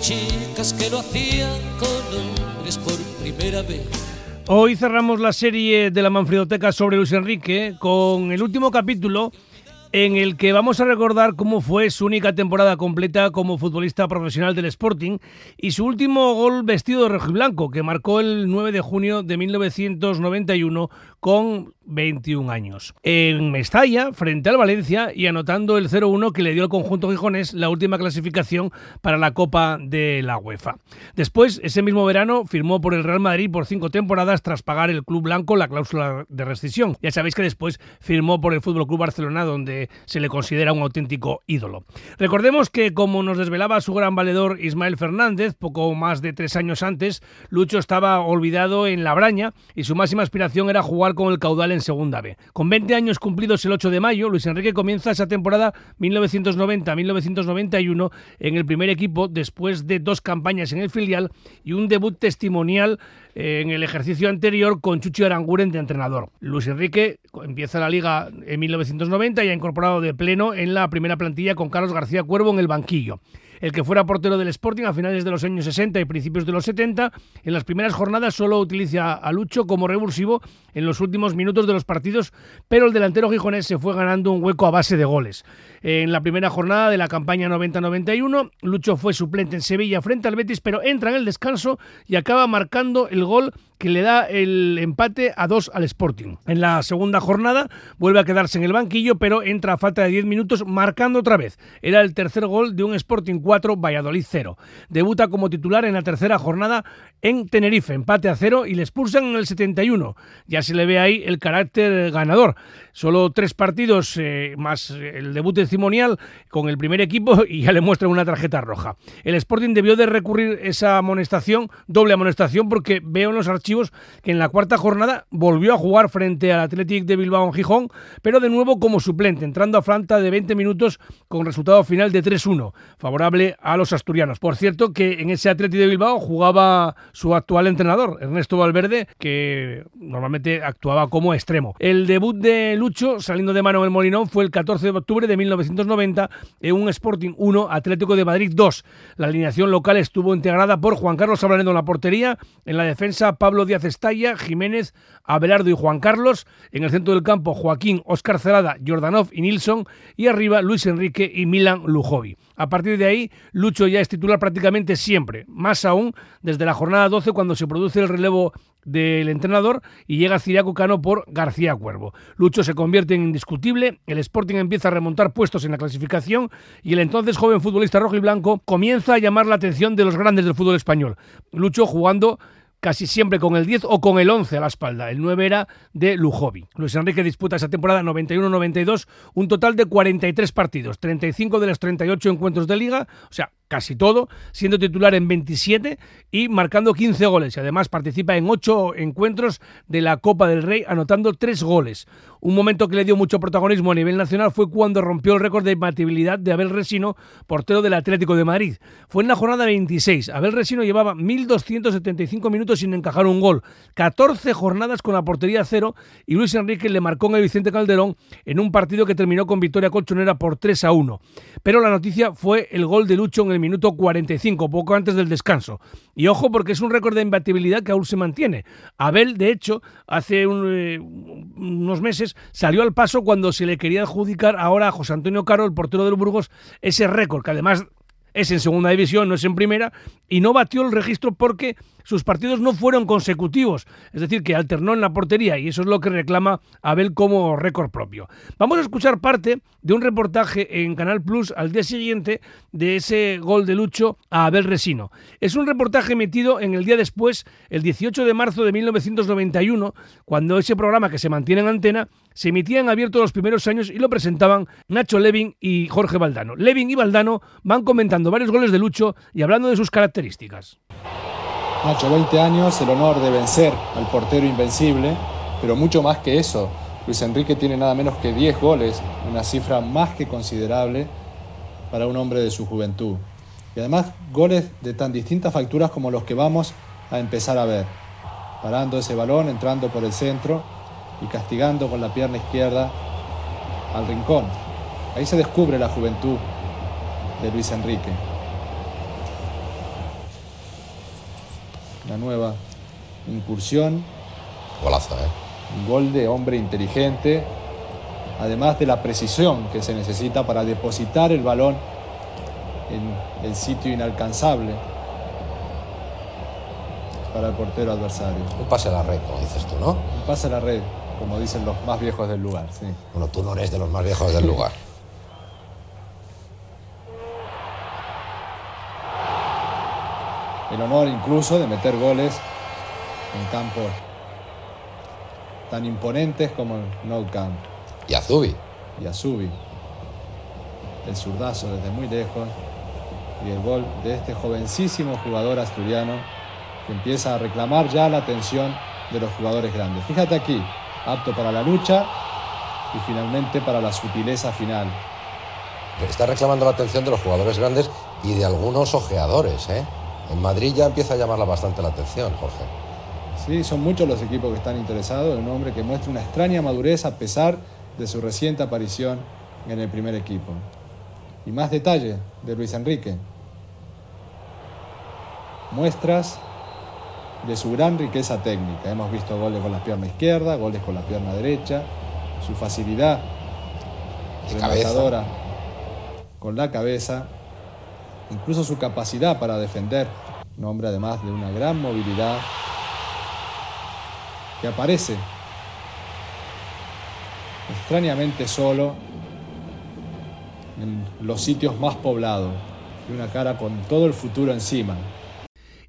Chicas que lo hacían por primera vez. Hoy cerramos la serie de la Manfredoteca sobre Luis Enrique con el último capítulo en el que vamos a recordar cómo fue su única temporada completa como futbolista profesional del Sporting y su último gol vestido de rojo y blanco, que marcó el 9 de junio de 1991 con 21 años. En Mestalla, frente al Valencia y anotando el 0-1 que le dio al conjunto Gijones la última clasificación para la Copa de la UEFA. Después, ese mismo verano, firmó por el Real Madrid por cinco temporadas tras pagar el Club Blanco la cláusula de rescisión. Ya sabéis que después firmó por el Fútbol Club Barcelona, donde se le considera un auténtico ídolo. Recordemos que, como nos desvelaba su gran valedor Ismael Fernández, poco más de tres años antes, Lucho estaba olvidado en la braña y su máxima aspiración era jugar con el caudal en Segunda B. Con 20 años cumplidos el 8 de mayo, Luis Enrique comienza esa temporada 1990-1991 en el primer equipo después de dos campañas en el filial y un debut testimonial en el ejercicio anterior con Chucho Aranguren de entrenador. Luis Enrique empieza la liga en 1990 y ha incorporado de pleno en la primera plantilla con Carlos García Cuervo en el banquillo el que fuera portero del Sporting a finales de los años 60 y principios de los 70. En las primeras jornadas solo utiliza a Lucho como revulsivo en los últimos minutos de los partidos, pero el delantero gijonés se fue ganando un hueco a base de goles. En la primera jornada de la campaña 90-91, Lucho fue suplente en Sevilla frente al Betis, pero entra en el descanso y acaba marcando el gol que le da el empate a dos al Sporting. En la segunda jornada vuelve a quedarse en el banquillo, pero entra a falta de 10 minutos marcando otra vez. Era el tercer gol de un Sporting 4, Valladolid 0. Debuta como titular en la tercera jornada en Tenerife, empate a cero y le expulsan en el 71. Ya se le ve ahí el carácter ganador. Solo tres partidos eh, más el debut testimonial con el primer equipo y ya le muestran una tarjeta roja. El Sporting debió de recurrir esa amonestación, doble amonestación, porque veo en los archivos que en la cuarta jornada volvió a jugar frente al Athletic de Bilbao en Gijón, pero de nuevo como suplente, entrando a falta de 20 minutos con resultado final de 3-1, favorable a los asturianos. Por cierto, que en ese Athletic de Bilbao jugaba su actual entrenador, Ernesto Valverde, que normalmente actuaba como extremo. El debut de Lucho, saliendo de mano el Molinón, fue el 14 de octubre de 1990 en un Sporting 1, Atlético de Madrid 2. La alineación local estuvo integrada por Juan Carlos Ablanedo en la portería, en la defensa Pablo Díaz Estalla, Jiménez, Abelardo y Juan Carlos. En el centro del campo, Joaquín, Oscar Celada, Jordanov y Nilsson. Y arriba, Luis Enrique y Milan Lujovi. A partir de ahí, Lucho ya es titular prácticamente siempre. Más aún desde la jornada 12, cuando se produce el relevo del entrenador y llega Ciriaco Cano por García Cuervo. Lucho se convierte en indiscutible, el Sporting empieza a remontar puestos en la clasificación y el entonces joven futbolista rojo y blanco comienza a llamar la atención de los grandes del fútbol español. Lucho jugando casi siempre con el 10 o con el 11 a la espalda. El 9 era de Lujovi. Luis Enrique disputa esa temporada 91-92 un total de 43 partidos, 35 de los 38 encuentros de liga, o sea, casi todo, siendo titular en 27 y marcando 15 goles. Y además participa en 8 encuentros de la Copa del Rey, anotando 3 goles. Un momento que le dio mucho protagonismo a nivel nacional fue cuando rompió el récord de imbatibilidad de Abel Resino, portero del Atlético de Madrid. Fue en la jornada 26. Abel Resino llevaba 1.275 minutos sin encajar un gol, 14 jornadas con la portería cero y Luis Enrique le marcó en el Vicente Calderón en un partido que terminó con victoria colchonera por 3 a 1. Pero la noticia fue el gol de Lucho en el minuto 45, poco antes del descanso. Y ojo porque es un récord de imbatibilidad que aún se mantiene. Abel, de hecho, hace eh, unos meses salió al paso cuando se le quería adjudicar ahora a José Antonio Caro, el portero del Burgos, ese récord, que además es en segunda división, no es en primera, y no batió el registro porque sus partidos no fueron consecutivos, es decir, que alternó en la portería y eso es lo que reclama Abel como récord propio. Vamos a escuchar parte de un reportaje en Canal Plus al día siguiente de ese gol de Lucho a Abel Resino. Es un reportaje emitido en el día después, el 18 de marzo de 1991, cuando ese programa que se mantiene en antena se emitía en abierto los primeros años y lo presentaban Nacho Levin y Jorge Valdano. Levin y Valdano van comentando varios goles de Lucho y hablando de sus características. Nacho, 20 años, el honor de vencer al portero invencible, pero mucho más que eso. Luis Enrique tiene nada menos que 10 goles, una cifra más que considerable para un hombre de su juventud. Y además goles de tan distintas facturas como los que vamos a empezar a ver. Parando ese balón, entrando por el centro y castigando con la pierna izquierda al rincón. Ahí se descubre la juventud de Luis Enrique. Una nueva incursión. Golazo, ¿eh? Un gol de hombre inteligente, además de la precisión que se necesita para depositar el balón en el sitio inalcanzable para el portero adversario. Un pase a la red, como dices tú, ¿no? Un pase a la red, como dicen los más viejos del lugar, sí. Bueno, tú no eres de los más viejos del lugar. El honor incluso de meter goles en campos tan imponentes como el Nou Camp. Y Azubi. Y Azubi. El zurdazo desde muy lejos y el gol de este jovencísimo jugador asturiano que empieza a reclamar ya la atención de los jugadores grandes. Fíjate aquí, apto para la lucha y finalmente para la sutileza final. Está reclamando la atención de los jugadores grandes y de algunos ojeadores. ¿eh? En Madrid ya empieza a llamarla bastante la atención, Jorge. Sí, son muchos los equipos que están interesados en un hombre que muestra una extraña madurez a pesar de su reciente aparición en el primer equipo. Y más detalle de Luis Enrique. Muestras de su gran riqueza técnica. Hemos visto goles con la pierna izquierda, goles con la pierna derecha, su facilidad rematadora con la cabeza, incluso su capacidad para defender. Un hombre además de una gran movilidad que aparece extrañamente solo en los sitios más poblados y una cara con todo el futuro encima.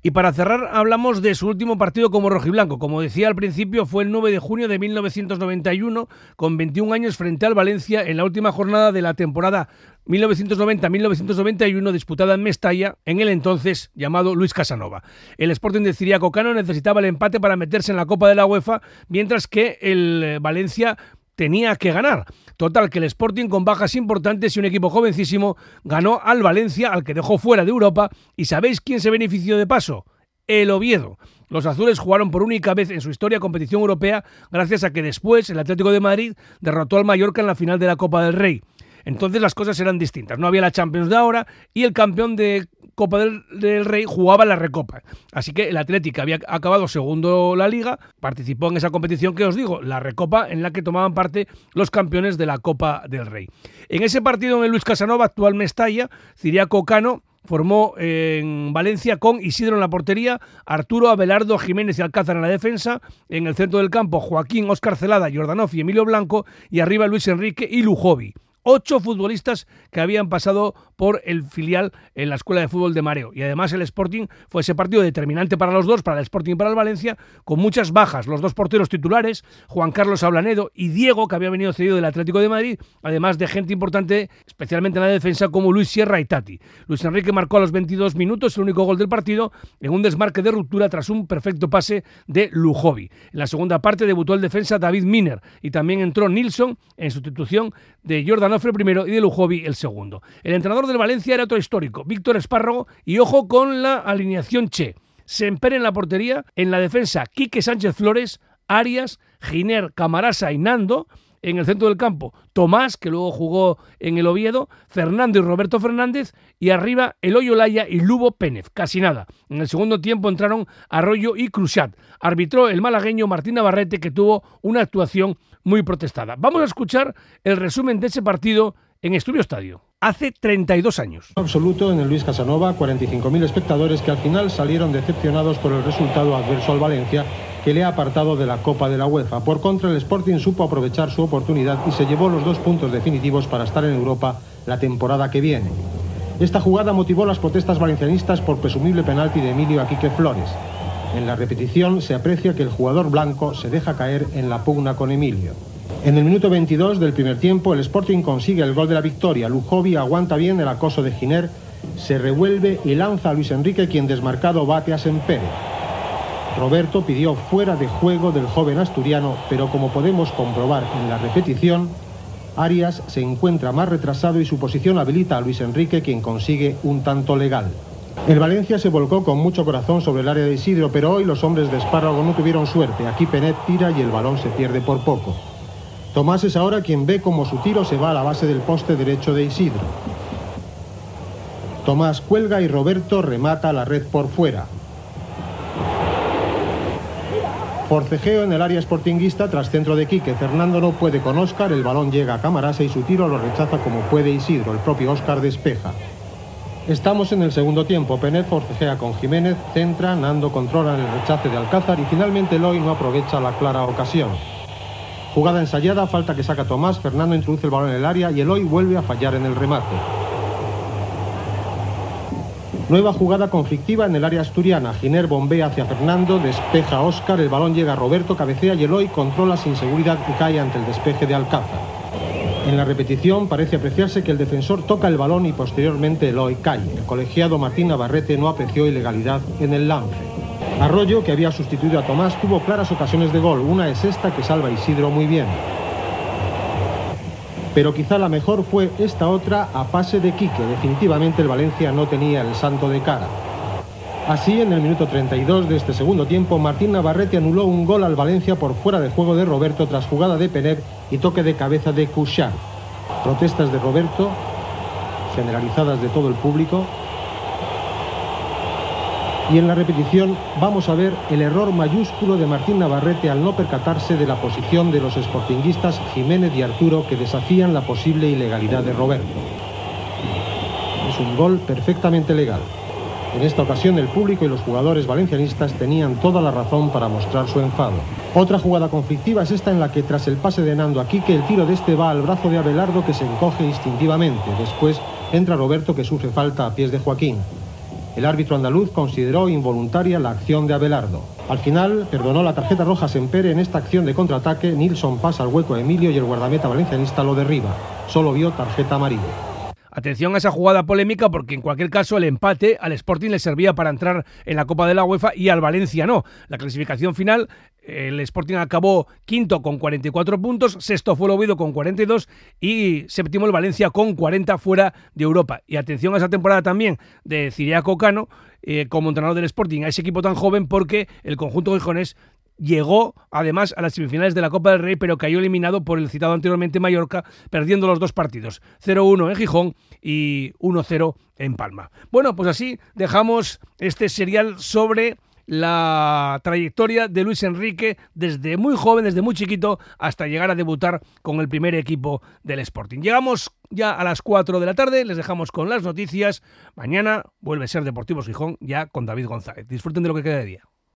Y para cerrar, hablamos de su último partido como rojiblanco. Como decía al principio, fue el 9 de junio de 1991, con 21 años frente al Valencia en la última jornada de la temporada 1990-1991 disputada en Mestalla, en el entonces llamado Luis Casanova. El Sporting de Ciriaco Cano necesitaba el empate para meterse en la Copa de la UEFA, mientras que el eh, Valencia tenía que ganar. Total, que el Sporting con bajas importantes y un equipo jovencísimo ganó al Valencia, al que dejó fuera de Europa. ¿Y sabéis quién se benefició de paso? El Oviedo. Los azules jugaron por única vez en su historia competición europea gracias a que después el Atlético de Madrid derrotó al Mallorca en la final de la Copa del Rey. Entonces las cosas eran distintas. No había la Champions de ahora y el campeón de Copa del, Rey jugaba la Recopa. Así que el Atlético había acabado segundo la liga, participó en esa competición que os digo, la Recopa, en la que tomaban parte los campeones de la Copa del Rey. En ese partido en el Luis Casanova, actual Mestalla, Ciriaco Cano formó en Valencia con Isidro en la portería, Arturo Abelardo Jiménez y Alcázar en la defensa, en el centro del campo Joaquín, Óscar Celada, Jordanov y Emilio Blanco, y arriba Luis Enrique y Lujovi ocho futbolistas que habían pasado por el filial en la Escuela de Fútbol de Mareo. Y además el Sporting fue ese partido determinante para los dos, para el Sporting y para el Valencia, con muchas bajas. Los dos porteros titulares, Juan Carlos Ablanedo y Diego, que había venido cedido del Atlético de Madrid, además de gente importante, especialmente en la defensa, como Luis Sierra y Tati. Luis Enrique marcó a los 22 minutos el único gol del partido en un desmarque de ruptura tras un perfecto pase de Lujovi. En la segunda parte debutó el defensa David Miner y también entró Nilsson en sustitución de Jordan el primero y de Lujovi el segundo. El entrenador Valencia era otro histórico, Víctor Espárrago, y ojo con la alineación Che. Semper en la portería, en la defensa Quique Sánchez Flores, Arias, Giner, Camarasa y Nando, en el centro del campo Tomás, que luego jugó en el Oviedo, Fernando y Roberto Fernández, y arriba Eloy Olaya y Lubo Pénez, casi nada. En el segundo tiempo entraron Arroyo y Cruzat. Arbitró el malagueño Martín Navarrete, que tuvo una actuación muy protestada. Vamos a escuchar el resumen de ese partido en Estudio Estadio. Hace 32 años. Absoluto en el Luis Casanova, 45.000 espectadores que al final salieron decepcionados por el resultado adverso al Valencia que le ha apartado de la Copa de la UEFA. Por contra, el Sporting supo aprovechar su oportunidad y se llevó los dos puntos definitivos para estar en Europa la temporada que viene. Esta jugada motivó las protestas valencianistas por presumible penalti de Emilio Aquique Flores. En la repetición se aprecia que el jugador blanco se deja caer en la pugna con Emilio. En el minuto 22 del primer tiempo, el Sporting consigue el gol de la victoria. Lujovi aguanta bien el acoso de Giner, se revuelve y lanza a Luis Enrique, quien desmarcado bate a Sempere. Roberto pidió fuera de juego del joven asturiano, pero como podemos comprobar en la repetición, Arias se encuentra más retrasado y su posición habilita a Luis Enrique, quien consigue un tanto legal. El Valencia se volcó con mucho corazón sobre el área de Isidro, pero hoy los hombres de Espárrago no tuvieron suerte. Aquí Penet tira y el balón se pierde por poco. Tomás es ahora quien ve cómo su tiro se va a la base del poste derecho de Isidro. Tomás cuelga y Roberto remata la red por fuera. Forcejeo en el área sportinguista tras centro de Quique. Fernando no puede con Óscar, el balón llega a Camarasa y su tiro lo rechaza como puede Isidro. El propio Óscar despeja. Estamos en el segundo tiempo. Penet forcejea con Jiménez, centra, Nando controla el rechace de Alcázar y finalmente Eloy no aprovecha la clara ocasión. Jugada ensayada, falta que saca Tomás, Fernando introduce el balón en el área y Eloy vuelve a fallar en el remate. Nueva jugada conflictiva en el área asturiana. Giner bombea hacia Fernando, despeja a Óscar, el balón llega a Roberto, cabecea y Eloy controla sin seguridad y cae ante el despeje de Alcázar. En la repetición parece apreciarse que el defensor toca el balón y posteriormente Eloy cae. El colegiado Martín Navarrete no apreció ilegalidad en el lance. Arroyo, que había sustituido a Tomás, tuvo claras ocasiones de gol. Una es esta que salva Isidro muy bien pero quizá la mejor fue esta otra a pase de Quique. Definitivamente el Valencia no tenía el santo de cara. Así, en el minuto 32 de este segundo tiempo, Martín Navarrete anuló un gol al Valencia por fuera de juego de Roberto tras jugada de Penet y toque de cabeza de Cuchar. Protestas de Roberto, generalizadas de todo el público, y en la repetición vamos a ver el error mayúsculo de Martín Navarrete al no percatarse de la posición de los sportinguistas Jiménez y Arturo que desafían la posible ilegalidad de Roberto. Es un gol perfectamente legal. En esta ocasión el público y los jugadores valencianistas tenían toda la razón para mostrar su enfado. Otra jugada conflictiva es esta en la que tras el pase de Nando aquí que el tiro de este va al brazo de Abelardo que se encoge instintivamente. Después entra Roberto que sufre falta a pies de Joaquín. El árbitro andaluz consideró involuntaria la acción de Abelardo. Al final, perdonó la tarjeta roja Sempere en esta acción de contraataque. Nilsson pasa al hueco a Emilio y el guardameta valencianista lo derriba. Solo vio tarjeta amarilla. Atención a esa jugada polémica porque en cualquier caso el empate al Sporting le servía para entrar en la Copa de la UEFA y al Valencia no. La clasificación final, el Sporting acabó quinto con 44 puntos, sexto fue el Oviedo con 42 y séptimo el Valencia con 40 fuera de Europa. Y atención a esa temporada también de Ciriaco Cano eh, como entrenador del Sporting, a ese equipo tan joven porque el conjunto gijonés llegó además a las semifinales de la Copa del Rey, pero cayó eliminado por el citado anteriormente Mallorca, perdiendo los dos partidos, 0-1 en Gijón y 1-0 en Palma. Bueno, pues así dejamos este serial sobre la trayectoria de Luis Enrique desde muy joven, desde muy chiquito, hasta llegar a debutar con el primer equipo del Sporting. Llegamos ya a las 4 de la tarde, les dejamos con las noticias. Mañana vuelve a ser Deportivos Gijón ya con David González. Disfruten de lo que queda de día.